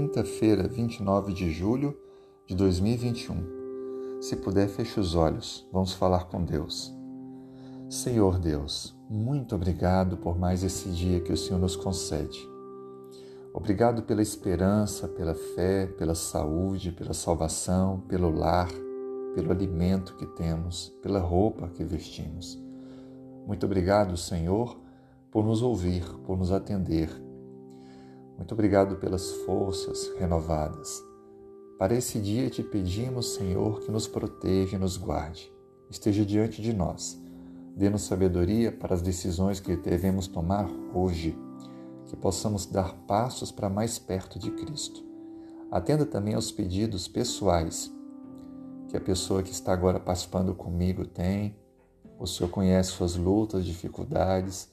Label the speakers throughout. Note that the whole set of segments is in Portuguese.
Speaker 1: quinta-feira, 29 de julho de 2021. Se puder, feche os olhos, vamos falar com Deus. Senhor Deus, muito obrigado por mais esse dia que o Senhor nos concede. Obrigado pela esperança, pela fé, pela saúde, pela salvação, pelo lar, pelo alimento que temos, pela roupa que vestimos. Muito obrigado, Senhor, por nos ouvir, por nos atender. Muito obrigado pelas forças renovadas. Para esse dia te pedimos, Senhor, que nos proteja e nos guarde. Esteja diante de nós. Dê-nos sabedoria para as decisões que devemos tomar hoje que possamos dar passos para mais perto de Cristo. Atenda também aos pedidos pessoais que a pessoa que está agora participando comigo tem. O Senhor conhece suas lutas, dificuldades.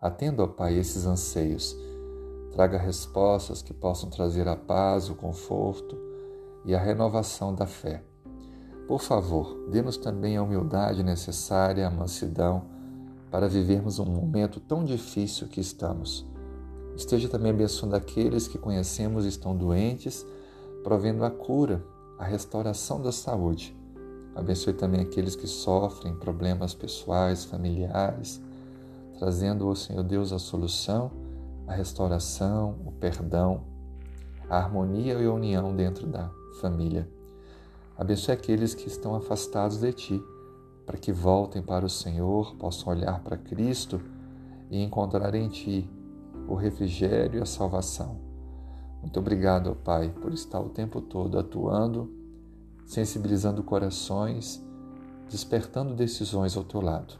Speaker 1: Atenda, ó Pai, esses anseios. Traga respostas que possam trazer a paz, o conforto e a renovação da fé. Por favor, dê-nos também a humildade necessária, a mansidão, para vivermos um momento tão difícil que estamos. Esteja também abençoando aqueles que conhecemos e estão doentes, provendo a cura, a restauração da saúde. Abençoe também aqueles que sofrem problemas pessoais, familiares, trazendo ao Senhor Deus a solução, a restauração, o perdão, a harmonia e a união dentro da família. Abençoe aqueles que estão afastados de Ti, para que voltem para o Senhor, possam olhar para Cristo e encontrar em Ti o refrigério e a salvação. Muito obrigado, Pai, por estar o tempo todo atuando, sensibilizando corações, despertando decisões ao teu lado.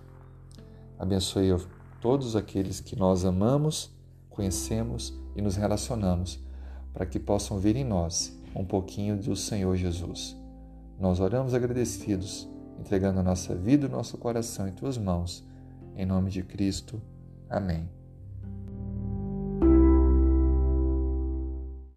Speaker 1: Abençoe todos aqueles que nós amamos, conhecemos e nos relacionamos, para que possam ver em nós um pouquinho do Senhor Jesus. Nós oramos agradecidos, entregando a nossa vida e o nosso coração em tuas mãos. Em nome de Cristo. Amém.